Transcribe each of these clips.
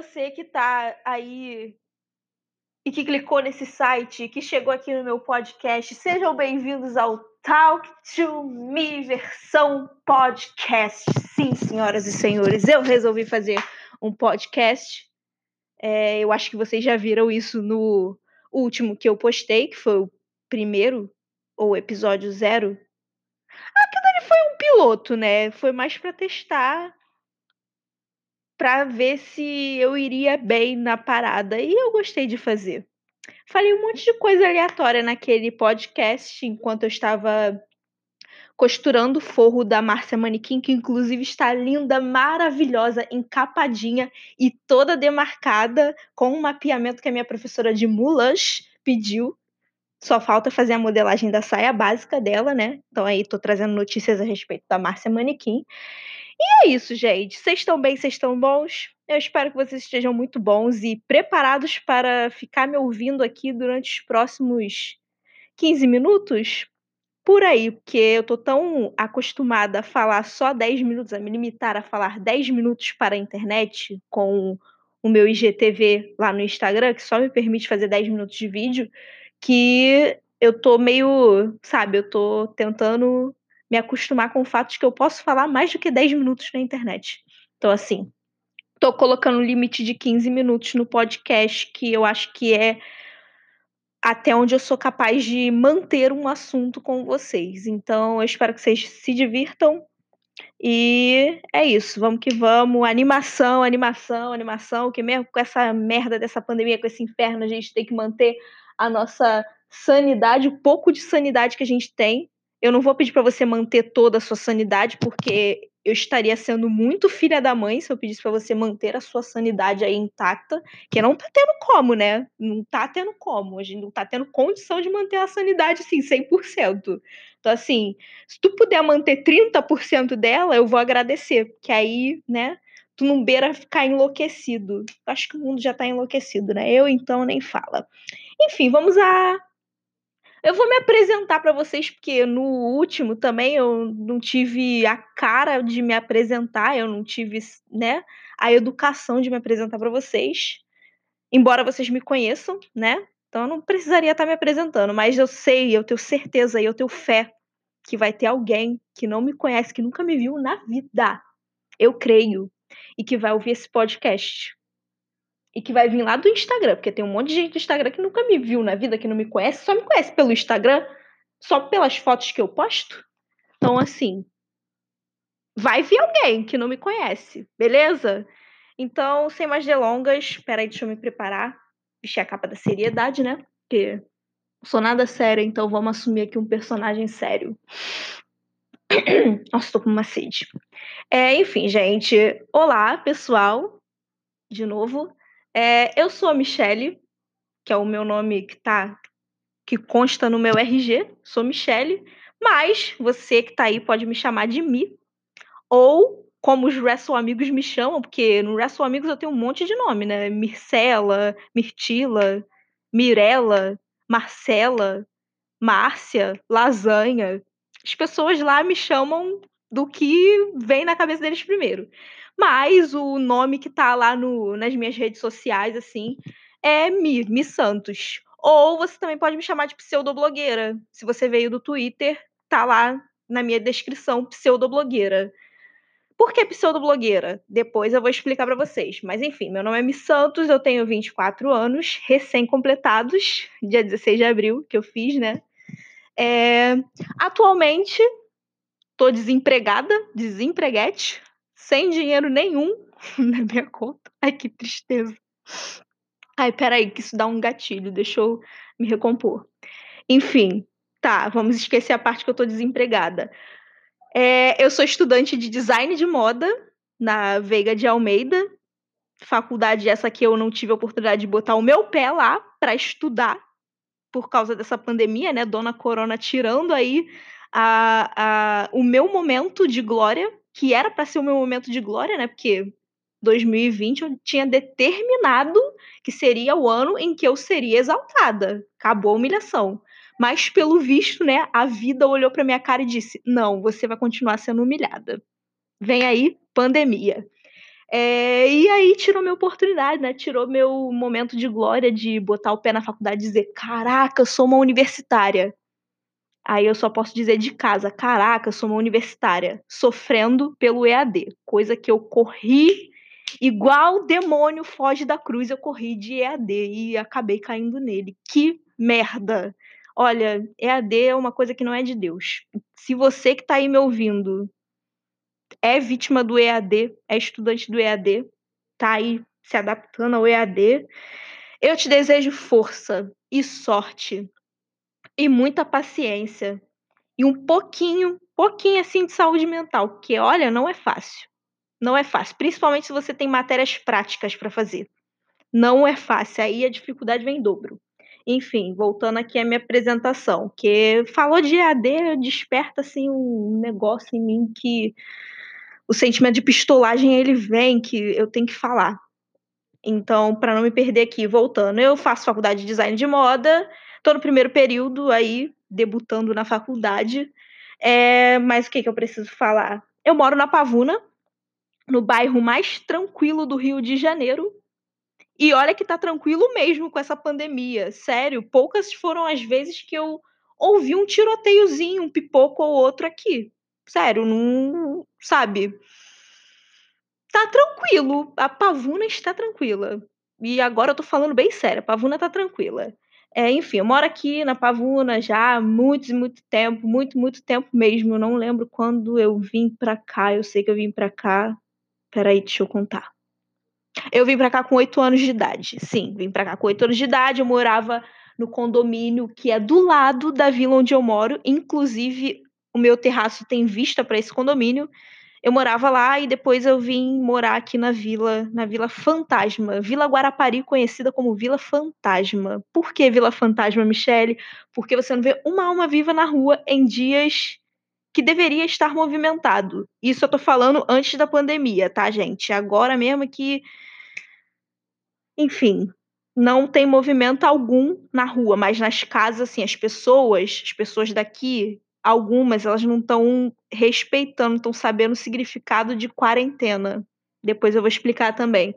você que tá aí e que clicou nesse site, que chegou aqui no meu podcast. Sejam bem-vindos ao Talk to Me versão podcast. Sim, senhoras e senhores, eu resolvi fazer um podcast. É, eu acho que vocês já viram isso no último que eu postei, que foi o primeiro, ou episódio zero. Aquilo ali foi um piloto, né? Foi mais para testar para ver se eu iria bem na parada. E eu gostei de fazer. Falei um monte de coisa aleatória naquele podcast enquanto eu estava costurando o forro da Márcia Manequim, que inclusive está linda, maravilhosa, encapadinha e toda demarcada, com um mapeamento que a minha professora de Mulas pediu. Só falta fazer a modelagem da saia básica dela, né? Então aí tô trazendo notícias a respeito da Márcia Manequim. E é isso, gente. Vocês estão bem, vocês estão bons? Eu espero que vocês estejam muito bons e preparados para ficar me ouvindo aqui durante os próximos 15 minutos. Por aí, porque eu tô tão acostumada a falar só 10 minutos, a me limitar a falar 10 minutos para a internet com o meu IGTV lá no Instagram, que só me permite fazer 10 minutos de vídeo, que eu tô meio, sabe, eu tô tentando me acostumar com o fato de que eu posso falar mais do que 10 minutos na internet. Então, assim, tô colocando um limite de 15 minutos no podcast, que eu acho que é até onde eu sou capaz de manter um assunto com vocês. Então, eu espero que vocês se divirtam. E é isso, vamos que vamos. Animação, animação, animação, que mesmo com essa merda dessa pandemia, com esse inferno, a gente tem que manter a nossa sanidade, o pouco de sanidade que a gente tem. Eu não vou pedir para você manter toda a sua sanidade, porque eu estaria sendo muito filha da mãe se eu pedisse para você manter a sua sanidade aí intacta, que não tá tendo como, né? Não tá tendo como, a gente não tá tendo condição de manter a sanidade assim 100%. Então assim, se tu puder manter 30% dela, eu vou agradecer, que aí, né, tu não beira ficar enlouquecido. Acho que o mundo já tá enlouquecido, né? Eu então nem fala. Enfim, vamos a eu vou me apresentar para vocês, porque no último também eu não tive a cara de me apresentar, eu não tive, né, a educação de me apresentar para vocês. Embora vocês me conheçam, né? Então eu não precisaria estar me apresentando, mas eu sei, eu tenho certeza e eu tenho fé que vai ter alguém que não me conhece, que nunca me viu na vida. Eu creio. E que vai ouvir esse podcast e que vai vir lá do Instagram, porque tem um monte de gente do Instagram que nunca me viu na vida, que não me conhece, só me conhece pelo Instagram, só pelas fotos que eu posto. Então, assim, vai vir alguém que não me conhece, beleza? Então, sem mais delongas, peraí, deixa eu me preparar, vestir a capa da seriedade, né? Porque não sou nada séria, então vamos assumir aqui um personagem sério. Nossa, tô com uma sede. É, enfim, gente. Olá, pessoal. De novo. É, eu sou a Michele, que é o meu nome que tá que consta no meu RG, sou Michele, mas você que tá aí pode me chamar de Mi, ou como os Wrestle Amigos me chamam, porque no Wrestle Amigos eu tenho um monte de nome, né? Mircela, Mirtila, Mirella, Marcela, Márcia, Lasanha. As pessoas lá me chamam do que vem na cabeça deles primeiro. Mas o nome que tá lá no, nas minhas redes sociais, assim, é Mi, Mi Santos. Ou você também pode me chamar de pseudoblogueira. Se você veio do Twitter, tá lá na minha descrição, pseudoblogueira. Por que pseudoblogueira? Depois eu vou explicar para vocês. Mas enfim, meu nome é Mi Santos, eu tenho 24 anos, recém-completados, dia 16 de abril, que eu fiz, né? É... Atualmente, tô desempregada, desempreguete, sem dinheiro nenhum na minha conta. Ai, que tristeza. Ai, peraí, que isso dá um gatilho, deixa eu me recompor. Enfim, tá, vamos esquecer a parte que eu tô desempregada. É, eu sou estudante de design de moda na Veiga de Almeida, faculdade essa que eu não tive a oportunidade de botar o meu pé lá para estudar por causa dessa pandemia, né? Dona Corona tirando aí a, a, o meu momento de glória que era para ser o meu momento de glória, né? Porque 2020 eu tinha determinado que seria o ano em que eu seria exaltada. Acabou a humilhação. Mas pelo visto, né, a vida olhou para minha cara e disse: "Não, você vai continuar sendo humilhada. Vem aí pandemia". É, e aí tirou minha oportunidade, né? Tirou meu momento de glória de botar o pé na faculdade e dizer: caraca, eu sou uma universitária. Aí eu só posso dizer de casa: caraca, sou uma universitária, sofrendo pelo EAD. Coisa que eu corri igual demônio foge da cruz, eu corri de EAD e acabei caindo nele. Que merda! Olha, EAD é uma coisa que não é de Deus. Se você que tá aí me ouvindo é vítima do EAD, é estudante do EAD, tá aí se adaptando ao EAD, eu te desejo força e sorte e muita paciência e um pouquinho, pouquinho assim de saúde mental, porque olha, não é fácil. Não é fácil, principalmente se você tem matérias práticas para fazer. Não é fácil, aí a dificuldade vem em dobro. Enfim, voltando aqui à minha apresentação, que falou de EAD, desperta assim um negócio em mim que o sentimento de pistolagem ele vem que eu tenho que falar. Então, para não me perder aqui, voltando, eu faço faculdade de design de moda, tô no primeiro período aí, debutando na faculdade. É, mas o que, que eu preciso falar? Eu moro na Pavuna, no bairro mais tranquilo do Rio de Janeiro. E olha que tá tranquilo mesmo com essa pandemia. Sério, poucas foram as vezes que eu ouvi um tiroteiozinho, um pipoco ou outro aqui. Sério, não. Sabe? Tá tranquilo. A Pavuna está tranquila. E agora eu tô falando bem sério, a Pavuna tá tranquila. É, enfim, eu moro aqui na Pavuna já há muito, muito tempo, muito, muito tempo mesmo. Eu não lembro quando eu vim pra cá. Eu sei que eu vim pra cá. Peraí, deixa eu contar. Eu vim pra cá com oito anos de idade. Sim, vim pra cá com oito anos de idade. Eu morava no condomínio que é do lado da vila onde eu moro. Inclusive, o meu terraço tem vista para esse condomínio. Eu morava lá e depois eu vim morar aqui na vila, na Vila Fantasma, Vila Guarapari, conhecida como Vila Fantasma. Por que Vila Fantasma, Michele? Porque você não vê uma alma viva na rua em dias que deveria estar movimentado. Isso eu tô falando antes da pandemia, tá, gente? Agora mesmo que enfim, não tem movimento algum na rua, mas nas casas assim, as pessoas, as pessoas daqui algumas elas não estão respeitando, estão sabendo o significado de quarentena. Depois eu vou explicar também.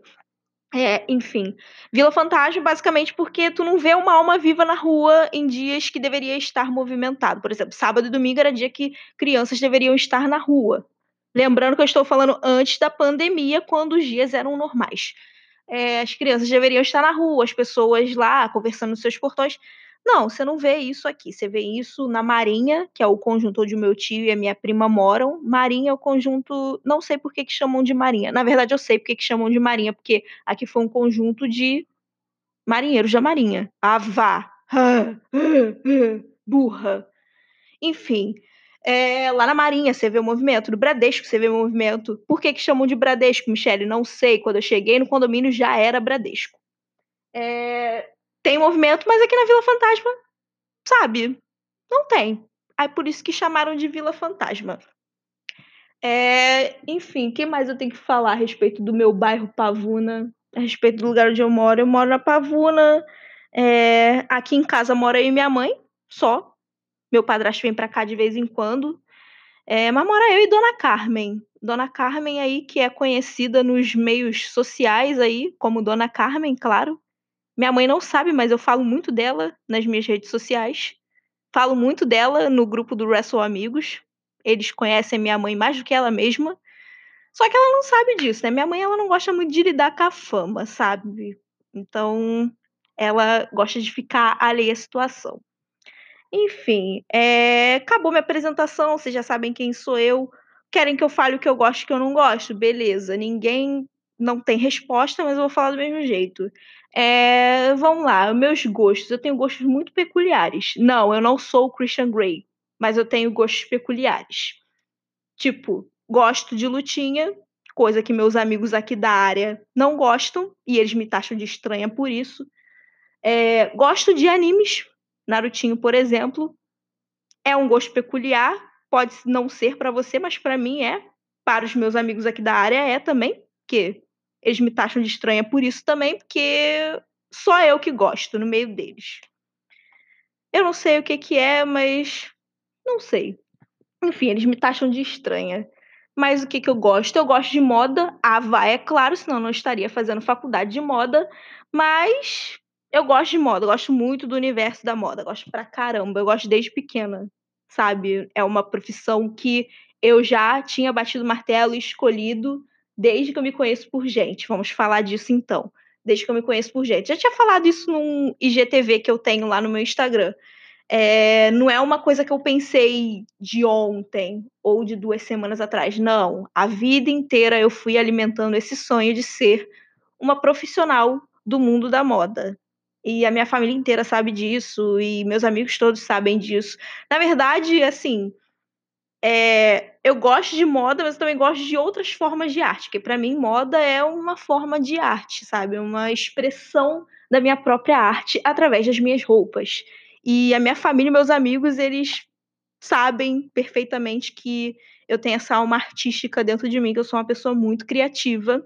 É, enfim, Vila Fantasma basicamente porque tu não vê uma alma viva na rua em dias que deveria estar movimentado. Por exemplo, sábado e domingo era dia que crianças deveriam estar na rua. Lembrando que eu estou falando antes da pandemia, quando os dias eram normais. É, as crianças deveriam estar na rua, as pessoas lá conversando nos seus portões. Não, você não vê isso aqui. Você vê isso na Marinha, que é o conjunto onde o meu tio e a minha prima moram. Marinha é o conjunto. Não sei por que, que chamam de Marinha. Na verdade, eu sei por que, que chamam de Marinha, porque aqui foi um conjunto de marinheiros da Marinha. Ah, vá! Burra. Enfim. É, lá na Marinha você vê o movimento, no Bradesco você vê o movimento. Por que, que chamam de Bradesco, Michele? Não sei. Quando eu cheguei no condomínio já era Bradesco. É, tem movimento, mas aqui na Vila Fantasma, sabe? Não tem. Aí por isso que chamaram de Vila Fantasma. É, enfim, o que mais eu tenho que falar a respeito do meu bairro Pavuna? A respeito do lugar onde eu moro? Eu moro na Pavuna. É, aqui em casa mora eu e minha mãe, só. Meu padrasto vem pra cá de vez em quando. É, mas mora eu e Dona Carmen. Dona Carmen aí, que é conhecida nos meios sociais aí, como Dona Carmen, claro. Minha mãe não sabe, mas eu falo muito dela nas minhas redes sociais. Falo muito dela no grupo do Wrestle Amigos. Eles conhecem minha mãe mais do que ela mesma. Só que ela não sabe disso, né? Minha mãe ela não gosta muito de lidar com a fama, sabe? Então, ela gosta de ficar alheia à situação. Enfim, é... acabou minha apresentação, vocês já sabem quem sou eu. Querem que eu fale o que eu gosto e o que eu não gosto? Beleza, ninguém não tem resposta, mas eu vou falar do mesmo jeito. É, vamos lá, meus gostos. Eu tenho gostos muito peculiares. Não, eu não sou o Christian Grey, mas eu tenho gostos peculiares. Tipo, gosto de lutinha, coisa que meus amigos aqui da área não gostam, e eles me taxam de estranha por isso. É, gosto de animes, Narutinho, por exemplo. É um gosto peculiar, pode não ser para você, mas para mim é. Para os meus amigos aqui da área é também, que eles me taxam de estranha por isso também, porque só eu que gosto no meio deles. Eu não sei o que que é, mas não sei. Enfim, eles me taxam de estranha. Mas o que, que eu gosto? Eu gosto de moda. Ah, vai, é claro, senão eu não estaria fazendo faculdade de moda. Mas eu gosto de moda, eu gosto muito do universo da moda, gosto pra caramba, eu gosto desde pequena, sabe? É uma profissão que eu já tinha batido martelo e escolhido desde que eu me conheço por gente. Vamos falar disso então. Desde que eu me conheço por gente. Já tinha falado isso num IGTV que eu tenho lá no meu Instagram. É, não é uma coisa que eu pensei de ontem ou de duas semanas atrás. Não. A vida inteira eu fui alimentando esse sonho de ser uma profissional do mundo da moda. E a minha família inteira sabe disso, e meus amigos todos sabem disso. Na verdade, assim, é, eu gosto de moda, mas eu também gosto de outras formas de arte, porque para mim moda é uma forma de arte, sabe? Uma expressão da minha própria arte através das minhas roupas. E a minha família e meus amigos, eles sabem perfeitamente que eu tenho essa alma artística dentro de mim, que eu sou uma pessoa muito criativa.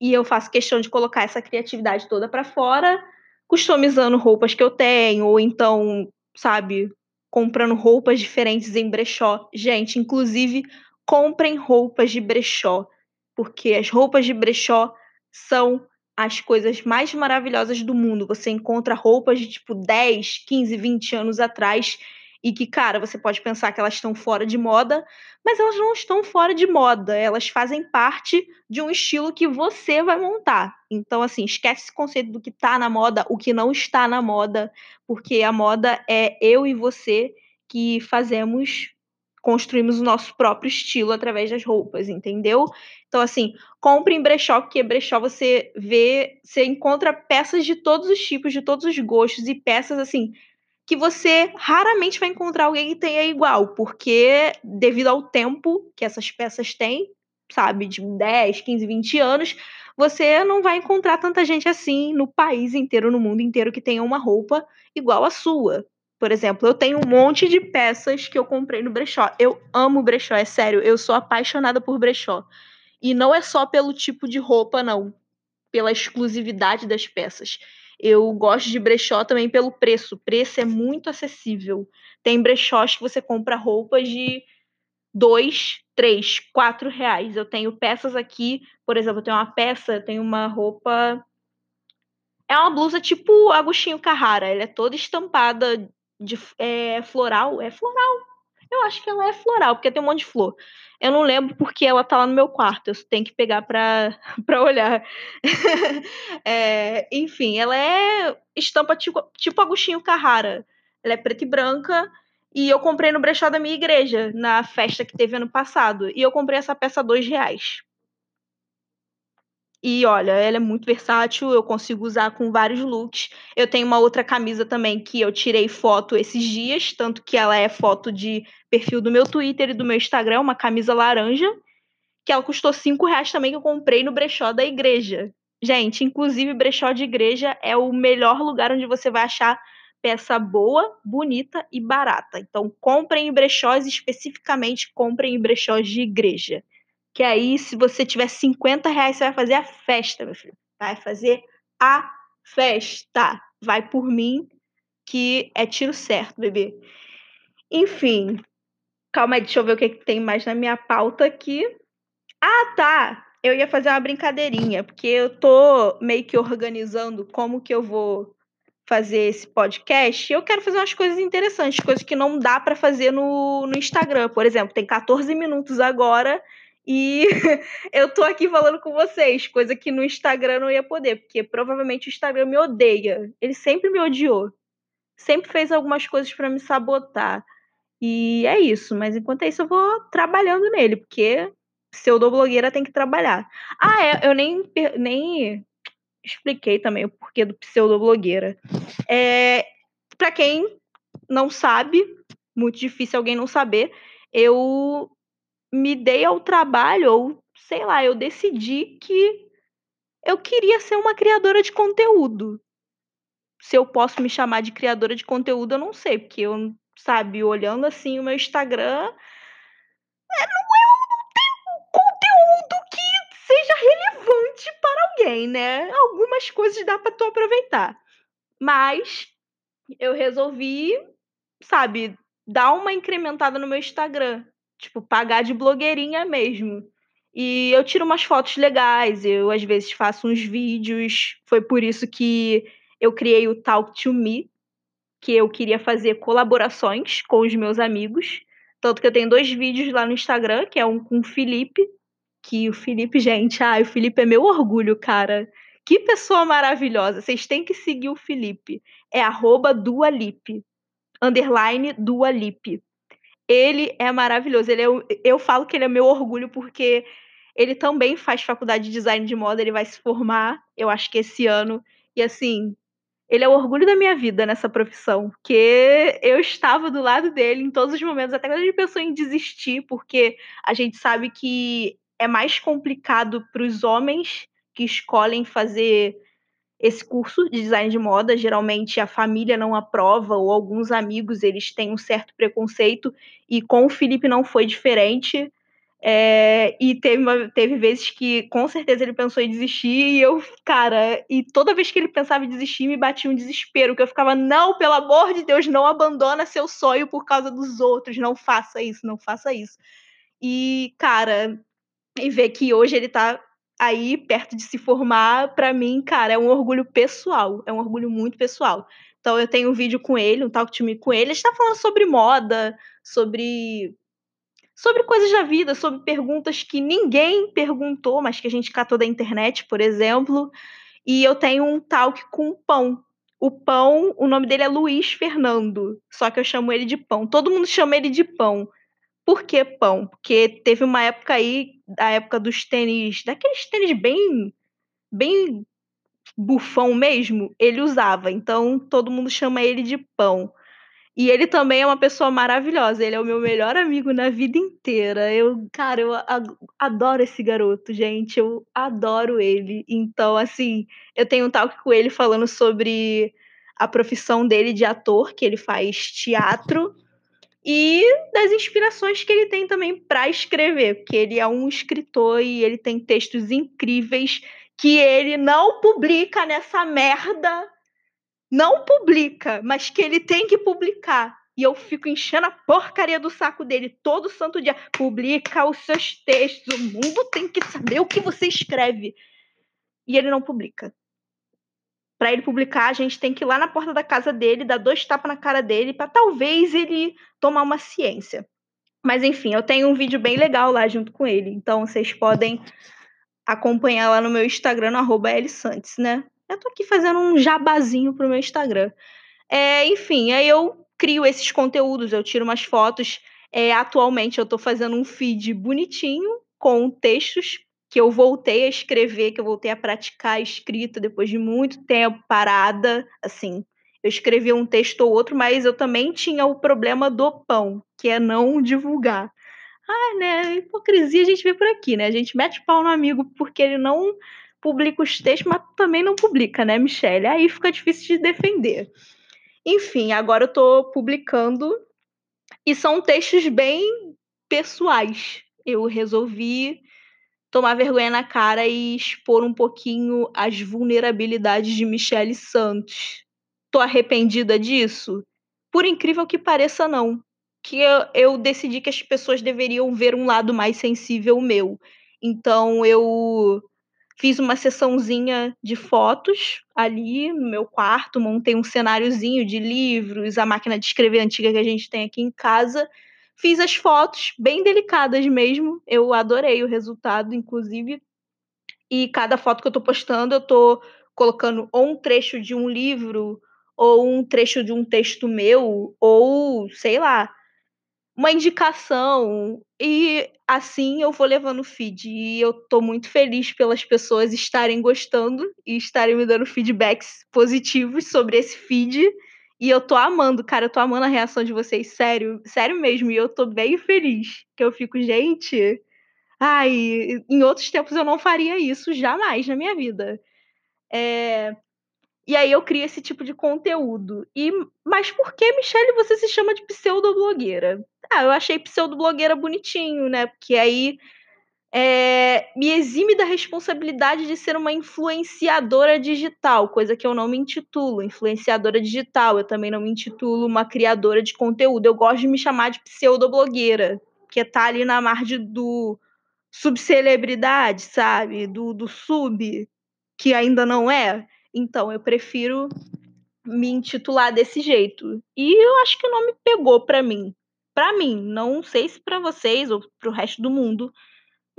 E eu faço questão de colocar essa criatividade toda para fora customizando roupas que eu tenho, ou então, sabe, comprando roupas diferentes em brechó. Gente, inclusive, comprem roupas de brechó, porque as roupas de brechó são as coisas mais maravilhosas do mundo. Você encontra roupas de tipo 10, 15, 20 anos atrás e que, cara, você pode pensar que elas estão fora de moda, mas elas não estão fora de moda, elas fazem parte de um estilo que você vai montar. Então, assim, esquece esse conceito do que tá na moda, o que não está na moda, porque a moda é eu e você que fazemos, construímos o nosso próprio estilo através das roupas, entendeu? Então, assim, compre em brechó, porque brechó você vê, você encontra peças de todos os tipos, de todos os gostos e peças, assim, que você raramente vai encontrar alguém que tenha igual, porque devido ao tempo que essas peças têm, sabe, de 10, 15, 20 anos, você não vai encontrar tanta gente assim no país inteiro, no mundo inteiro, que tenha uma roupa igual à sua. Por exemplo, eu tenho um monte de peças que eu comprei no brechó. Eu amo brechó, é sério, eu sou apaixonada por brechó. E não é só pelo tipo de roupa, não. Pela exclusividade das peças. Eu gosto de brechó também pelo preço. O preço é muito acessível. Tem brechós que você compra roupas de dois, três, quatro reais. Eu tenho peças aqui, por exemplo, eu tenho uma peça, eu tenho uma roupa. É uma blusa tipo Agostinho Carrara. Ela é toda estampada de é, floral. É floral. Eu acho que ela é floral, porque tem um monte de flor. Eu não lembro porque ela tá lá no meu quarto. Eu tenho que pegar pra, pra olhar. é, enfim, ela é estampa tipo, tipo Agostinho Carrara. Ela é preta e branca. E eu comprei no brechó da minha igreja, na festa que teve ano passado. E eu comprei essa peça a dois reais. E olha, ela é muito versátil, eu consigo usar com vários looks. Eu tenho uma outra camisa também que eu tirei foto esses dias, tanto que ela é foto de perfil do meu Twitter e do meu Instagram, uma camisa laranja, que ela custou 5 reais também, que eu comprei no brechó da igreja. Gente, inclusive brechó de igreja é o melhor lugar onde você vai achar peça boa, bonita e barata. Então, comprem em brechós, especificamente comprem em brechós de igreja. Que aí, se você tiver 50 reais, você vai fazer a festa, meu filho. Vai fazer a festa. Vai por mim, que é tiro certo, bebê. Enfim. Calma aí, deixa eu ver o que, que tem mais na minha pauta aqui. Ah, tá. Eu ia fazer uma brincadeirinha, porque eu tô meio que organizando como que eu vou fazer esse podcast. Eu quero fazer umas coisas interessantes, coisas que não dá para fazer no, no Instagram. Por exemplo, tem 14 minutos agora e eu tô aqui falando com vocês, coisa que no Instagram não ia poder, porque provavelmente o Instagram me odeia. Ele sempre me odiou. Sempre fez algumas coisas para me sabotar. E é isso, mas enquanto isso eu vou trabalhando nele, porque pseudoblogueira tem que trabalhar. Ah, é, eu nem, nem expliquei também o porquê do pseudoblogueira. É, para quem não sabe, muito difícil alguém não saber, eu me dei ao trabalho, ou sei lá, eu decidi que eu queria ser uma criadora de conteúdo. Se eu posso me chamar de criadora de conteúdo, eu não sei, porque eu, sabe, olhando assim o meu Instagram, é, não, eu não tenho conteúdo que seja relevante para alguém, né? Algumas coisas dá para tu aproveitar. Mas eu resolvi, sabe, dar uma incrementada no meu Instagram tipo, pagar de blogueirinha mesmo. E eu tiro umas fotos legais, eu às vezes faço uns vídeos. Foi por isso que eu criei o Talk to Me, que eu queria fazer colaborações com os meus amigos. Tanto que eu tenho dois vídeos lá no Instagram, que é um com o Felipe, que o Felipe, gente, ai, o Felipe é meu orgulho, cara. Que pessoa maravilhosa. Vocês têm que seguir o Felipe. É arroba Dualip. Underline Dualip. Ele é maravilhoso. Ele é, eu falo que ele é meu orgulho porque ele também faz faculdade de design de moda, ele vai se formar, eu acho que esse ano. E assim, ele é o orgulho da minha vida nessa profissão, porque eu estava do lado dele em todos os momentos, até quando a gente pensou em desistir, porque a gente sabe que é mais complicado para os homens que escolhem fazer esse curso de design de moda. Geralmente a família não aprova ou alguns amigos eles têm um certo preconceito e com o Felipe não foi diferente. É, e teve, teve vezes que com certeza ele pensou em desistir e eu, cara, e toda vez que ele pensava em desistir me batia um desespero, que eu ficava, não, pelo amor de Deus, não abandona seu sonho por causa dos outros, não faça isso, não faça isso. E, cara, e ver que hoje ele tá aí perto de se formar, para mim, cara, é um orgulho pessoal, é um orgulho muito pessoal. Então eu tenho um vídeo com ele, um talk to me com ele, a gente tá falando sobre moda, sobre sobre coisas da vida, sobre perguntas que ninguém perguntou, mas que a gente catou da internet, por exemplo. E eu tenho um talk com o Pão. O Pão, o nome dele é Luiz Fernando, só que eu chamo ele de Pão. Todo mundo chama ele de Pão. Por que Pão? Porque teve uma época aí, a época dos tênis, daqueles tênis bem bem bufão mesmo, ele usava. Então todo mundo chama ele de Pão. E ele também é uma pessoa maravilhosa. Ele é o meu melhor amigo na vida inteira. Eu, cara, eu adoro esse garoto, gente. Eu adoro ele. Então, assim, eu tenho um talk com ele falando sobre a profissão dele de ator, que ele faz teatro, e das inspirações que ele tem também para escrever, porque ele é um escritor e ele tem textos incríveis que ele não publica nessa merda não publica, mas que ele tem que publicar. E eu fico enchendo a porcaria do saco dele todo santo dia. Publica os seus textos. O mundo tem que saber o que você escreve. E ele não publica. Para ele publicar, a gente tem que ir lá na porta da casa dele, dar dois tapas na cara dele, para talvez ele tomar uma ciência. Mas enfim, eu tenho um vídeo bem legal lá junto com ele. Então vocês podem acompanhar lá no meu Instagram, no Santos, né? Eu tô aqui fazendo um jabazinho pro meu Instagram. É, enfim, aí eu crio esses conteúdos, eu tiro umas fotos. É, atualmente eu tô fazendo um feed bonitinho com textos que eu voltei a escrever, que eu voltei a praticar a escrita depois de muito tempo parada, assim. Eu escrevi um texto ou outro, mas eu também tinha o problema do pão, que é não divulgar. Ah, né? Hipocrisia a gente vê por aqui, né? A gente mete pau no amigo porque ele não publica os textos, mas também não publica, né, Michelle? Aí fica difícil de defender. Enfim, agora eu tô publicando e são textos bem pessoais. Eu resolvi tomar vergonha na cara e expor um pouquinho as vulnerabilidades de Michelle Santos. Tô arrependida disso? Por incrível que pareça, não. Que eu, eu decidi que as pessoas deveriam ver um lado mais sensível meu. Então eu Fiz uma sessãozinha de fotos ali no meu quarto, montei um cenáriozinho de livros, a máquina de escrever antiga que a gente tem aqui em casa. Fiz as fotos bem delicadas mesmo. Eu adorei o resultado, inclusive. E cada foto que eu tô postando, eu tô colocando ou um trecho de um livro, ou um trecho de um texto meu, ou sei lá, uma indicação. E assim eu vou levando o feed. E eu tô muito feliz pelas pessoas estarem gostando e estarem me dando feedbacks positivos sobre esse feed. E eu tô amando, cara, eu tô amando a reação de vocês, sério, sério mesmo. E eu tô bem feliz. Que eu fico, gente. Ai, em outros tempos eu não faria isso jamais na minha vida. É, e aí eu crio esse tipo de conteúdo. E mas por que, Michelle, você se chama de pseudoblogueira? Ah, eu achei pseudoblogueira bonitinho, né? Porque aí é, me exime da responsabilidade de ser uma influenciadora digital, coisa que eu não me intitulo, influenciadora digital. Eu também não me intitulo uma criadora de conteúdo. Eu gosto de me chamar de pseudoblogueira, porque tá ali na margem do subcelebridade, sabe? Do, do sub, que ainda não é. Então, eu prefiro me intitular desse jeito. E eu acho que o nome pegou para mim. Para mim, não sei se para vocês ou pro resto do mundo,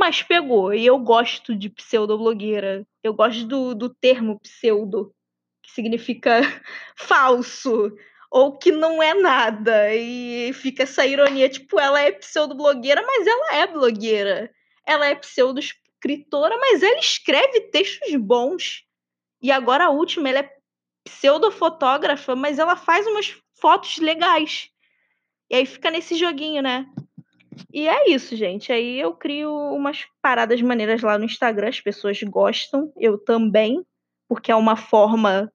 mas pegou. E eu gosto de pseudoblogueira. Eu gosto do, do termo pseudo, que significa falso ou que não é nada. E fica essa ironia, tipo, ela é pseudo-blogueira, mas ela é blogueira. Ela é pseudo-escritora, mas ela escreve textos bons. E agora a última, ela é pseudo-fotógrafa, mas ela faz umas fotos legais. E aí fica nesse joguinho, né? E é isso, gente. Aí eu crio umas paradas maneiras lá no Instagram, as pessoas gostam, eu também, porque é uma forma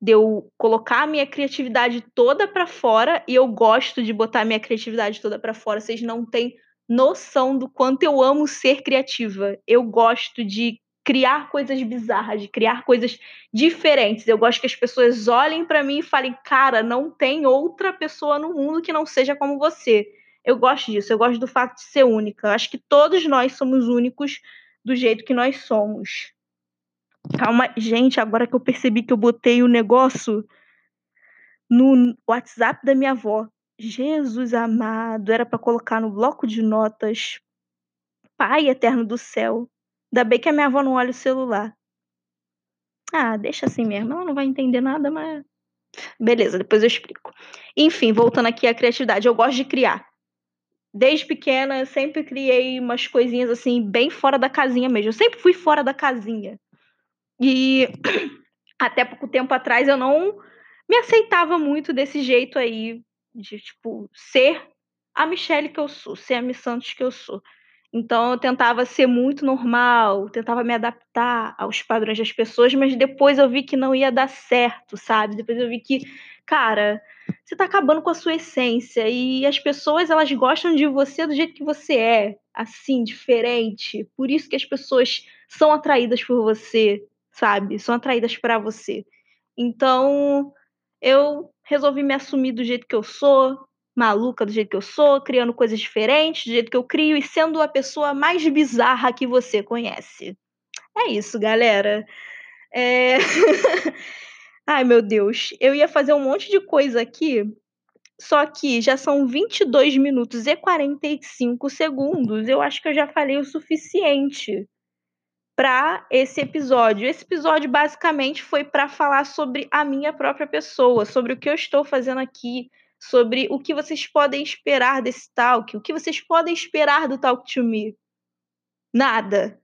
de eu colocar a minha criatividade toda para fora e eu gosto de botar a minha criatividade toda para fora. Vocês não têm noção do quanto eu amo ser criativa. Eu gosto de criar coisas bizarras, de criar coisas diferentes. Eu gosto que as pessoas olhem para mim e falem: "Cara, não tem outra pessoa no mundo que não seja como você". Eu gosto disso, eu gosto do fato de ser única. Eu acho que todos nós somos únicos do jeito que nós somos. Calma, gente, agora que eu percebi que eu botei o negócio no WhatsApp da minha avó. Jesus amado, era para colocar no bloco de notas. Pai eterno do céu. Ainda bem que a minha avó não olha o celular. Ah, deixa assim mesmo. Ela não vai entender nada, mas. Beleza, depois eu explico. Enfim, voltando aqui à criatividade. Eu gosto de criar. Desde pequena, eu sempre criei umas coisinhas assim, bem fora da casinha mesmo. Eu sempre fui fora da casinha. E até pouco tempo atrás eu não me aceitava muito desse jeito aí, de tipo, ser a Michelle que eu sou, ser a Miss Santos que eu sou. Então eu tentava ser muito normal, tentava me adaptar aos padrões das pessoas, mas depois eu vi que não ia dar certo, sabe? Depois eu vi que, cara, você tá acabando com a sua essência e as pessoas elas gostam de você do jeito que você é, assim, diferente. Por isso que as pessoas são atraídas por você, sabe? São atraídas para você. Então, eu resolvi me assumir do jeito que eu sou, maluca do jeito que eu sou, criando coisas diferentes do jeito que eu crio e sendo a pessoa mais bizarra que você conhece. É isso, galera. É... Ai, meu Deus. Eu ia fazer um monte de coisa aqui, só que já são 22 minutos e 45 segundos. Eu acho que eu já falei o suficiente para esse episódio. Esse episódio basicamente foi para falar sobre a minha própria pessoa, sobre o que eu estou fazendo aqui, sobre o que vocês podem esperar desse talk, o que vocês podem esperar do Talk to Me. Nada.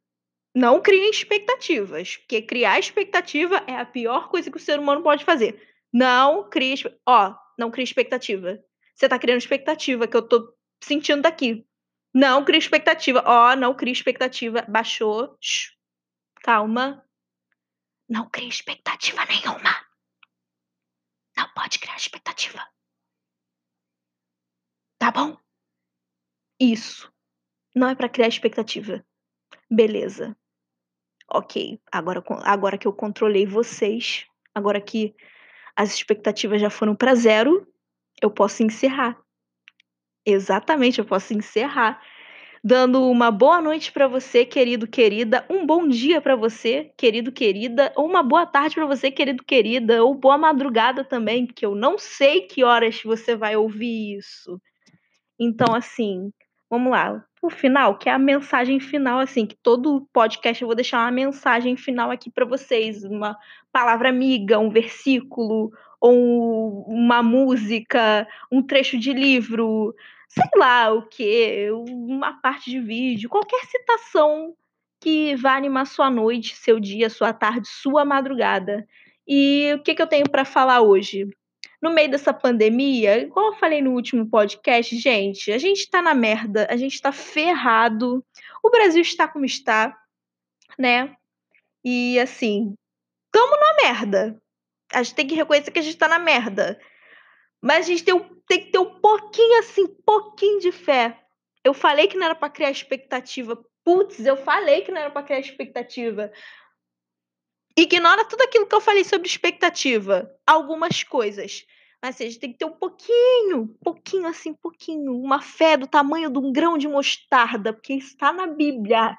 Não criem expectativas, porque criar expectativa é a pior coisa que o ser humano pode fazer. Não crie, ó, não crie expectativa. Você tá criando expectativa que eu tô sentindo daqui. Não crie expectativa. Ó, não crie expectativa. Baixou. Shhh. Calma. Não crie expectativa nenhuma. Não pode criar expectativa. Tá bom? Isso. Não é para criar expectativa. Beleza. Ok. Agora, agora que eu controlei vocês, agora que as expectativas já foram para zero, eu posso encerrar. Exatamente, eu posso encerrar dando uma boa noite para você, querido, querida, um bom dia para você, querido, querida, ou uma boa tarde para você, querido, querida, ou boa madrugada também, porque eu não sei que horas você vai ouvir isso. Então, assim, vamos lá. O final, que é a mensagem final, assim, que todo podcast eu vou deixar uma mensagem final aqui para vocês, uma palavra amiga, um versículo, ou uma música, um trecho de livro, sei lá o que, uma parte de vídeo, qualquer citação que vá animar sua noite, seu dia, sua tarde, sua madrugada. E o que, que eu tenho para falar hoje? No meio dessa pandemia, igual eu falei no último podcast, gente, a gente tá na merda, a gente tá ferrado, o Brasil está como está, né? E assim, tamo na merda. A gente tem que reconhecer que a gente tá na merda. Mas a gente tem, tem que ter um pouquinho assim, pouquinho de fé. Eu falei que não era para criar expectativa. Putz, eu falei que não era para criar expectativa. Ignora tudo aquilo que eu falei sobre expectativa. Algumas coisas. Mas assim, a gente tem que ter um pouquinho, pouquinho assim, pouquinho, uma fé do tamanho de um grão de mostarda, porque está na Bíblia.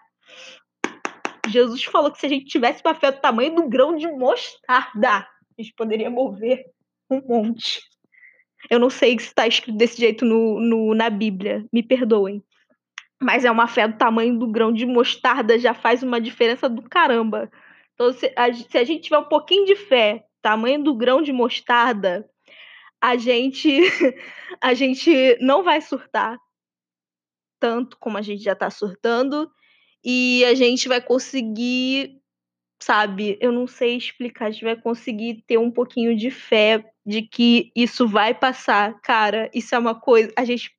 Jesus falou que se a gente tivesse uma fé do tamanho um grão de mostarda, a gente poderia mover um monte. Eu não sei se está escrito desse jeito no, no, na Bíblia, me perdoem. Mas é uma fé do tamanho do grão de mostarda, já faz uma diferença do caramba. Então, se a, se a gente tiver um pouquinho de fé, tamanho do grão de mostarda, a gente a gente não vai surtar tanto como a gente já tá surtando e a gente vai conseguir, sabe, eu não sei explicar, a gente vai conseguir ter um pouquinho de fé de que isso vai passar. Cara, isso é uma coisa, a gente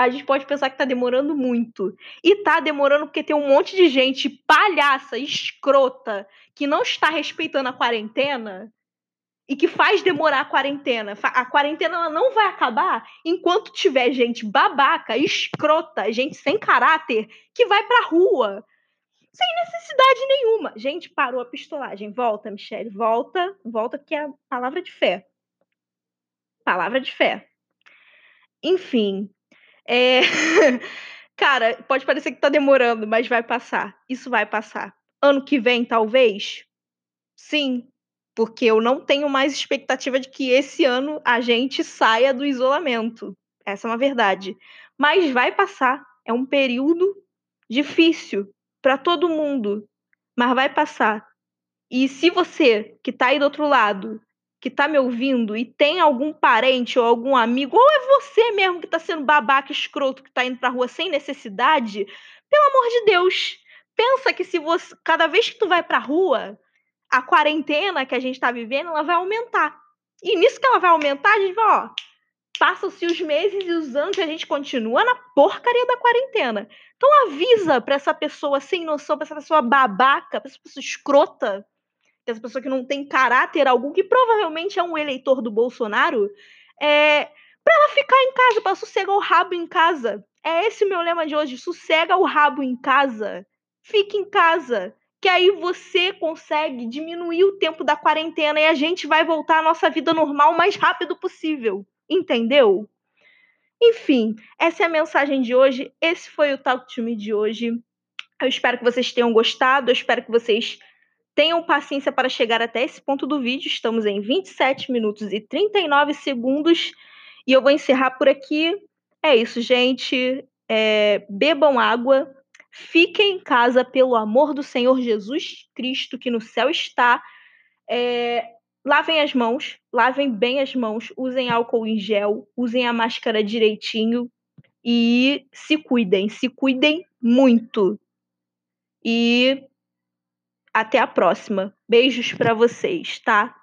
a gente pode pensar que tá demorando muito. E tá demorando porque tem um monte de gente palhaça, escrota, que não está respeitando a quarentena e que faz demorar a quarentena. A quarentena ela não vai acabar enquanto tiver gente babaca, escrota, gente sem caráter que vai pra rua sem necessidade nenhuma. Gente, parou a pistolagem. Volta, Michelle, volta, volta que é a palavra de fé. Palavra de fé. Enfim, é... cara, pode parecer que tá demorando, mas vai passar. Isso vai passar. Ano que vem, talvez? Sim, porque eu não tenho mais expectativa de que esse ano a gente saia do isolamento. Essa é uma verdade. Mas vai passar. É um período difícil para todo mundo, mas vai passar. E se você que está aí do outro lado, que está me ouvindo e tem algum parente ou algum amigo, ou é você mesmo que está sendo babaca escroto que está indo para rua sem necessidade, pelo amor de Deus, pensa que se você cada vez que tu vai para rua, a quarentena que a gente está vivendo, ela vai aumentar. E nisso que ela vai aumentar, a gente vai, ó, passam-se os meses e os anos e a gente continua na porcaria da quarentena. Então avisa para essa pessoa sem noção, para essa pessoa babaca, para essa pessoa escrota, essa pessoa que não tem caráter algum, que provavelmente é um eleitor do Bolsonaro, é, para ela ficar em casa, para sossegar o rabo em casa. É esse o meu lema de hoje, sossega o rabo em casa. Fique em casa que aí você consegue diminuir o tempo da quarentena e a gente vai voltar à nossa vida normal o mais rápido possível. Entendeu? Enfim, essa é a mensagem de hoje. Esse foi o Talk to Me de hoje. Eu espero que vocês tenham gostado. Eu espero que vocês tenham paciência para chegar até esse ponto do vídeo. Estamos em 27 minutos e 39 segundos. E eu vou encerrar por aqui. É isso, gente. É, bebam água, Fiquem em casa pelo amor do Senhor Jesus Cristo, que no céu está. É, lavem as mãos, lavem bem as mãos, usem álcool em gel, usem a máscara direitinho e se cuidem, se cuidem muito. E até a próxima. Beijos para vocês, tá?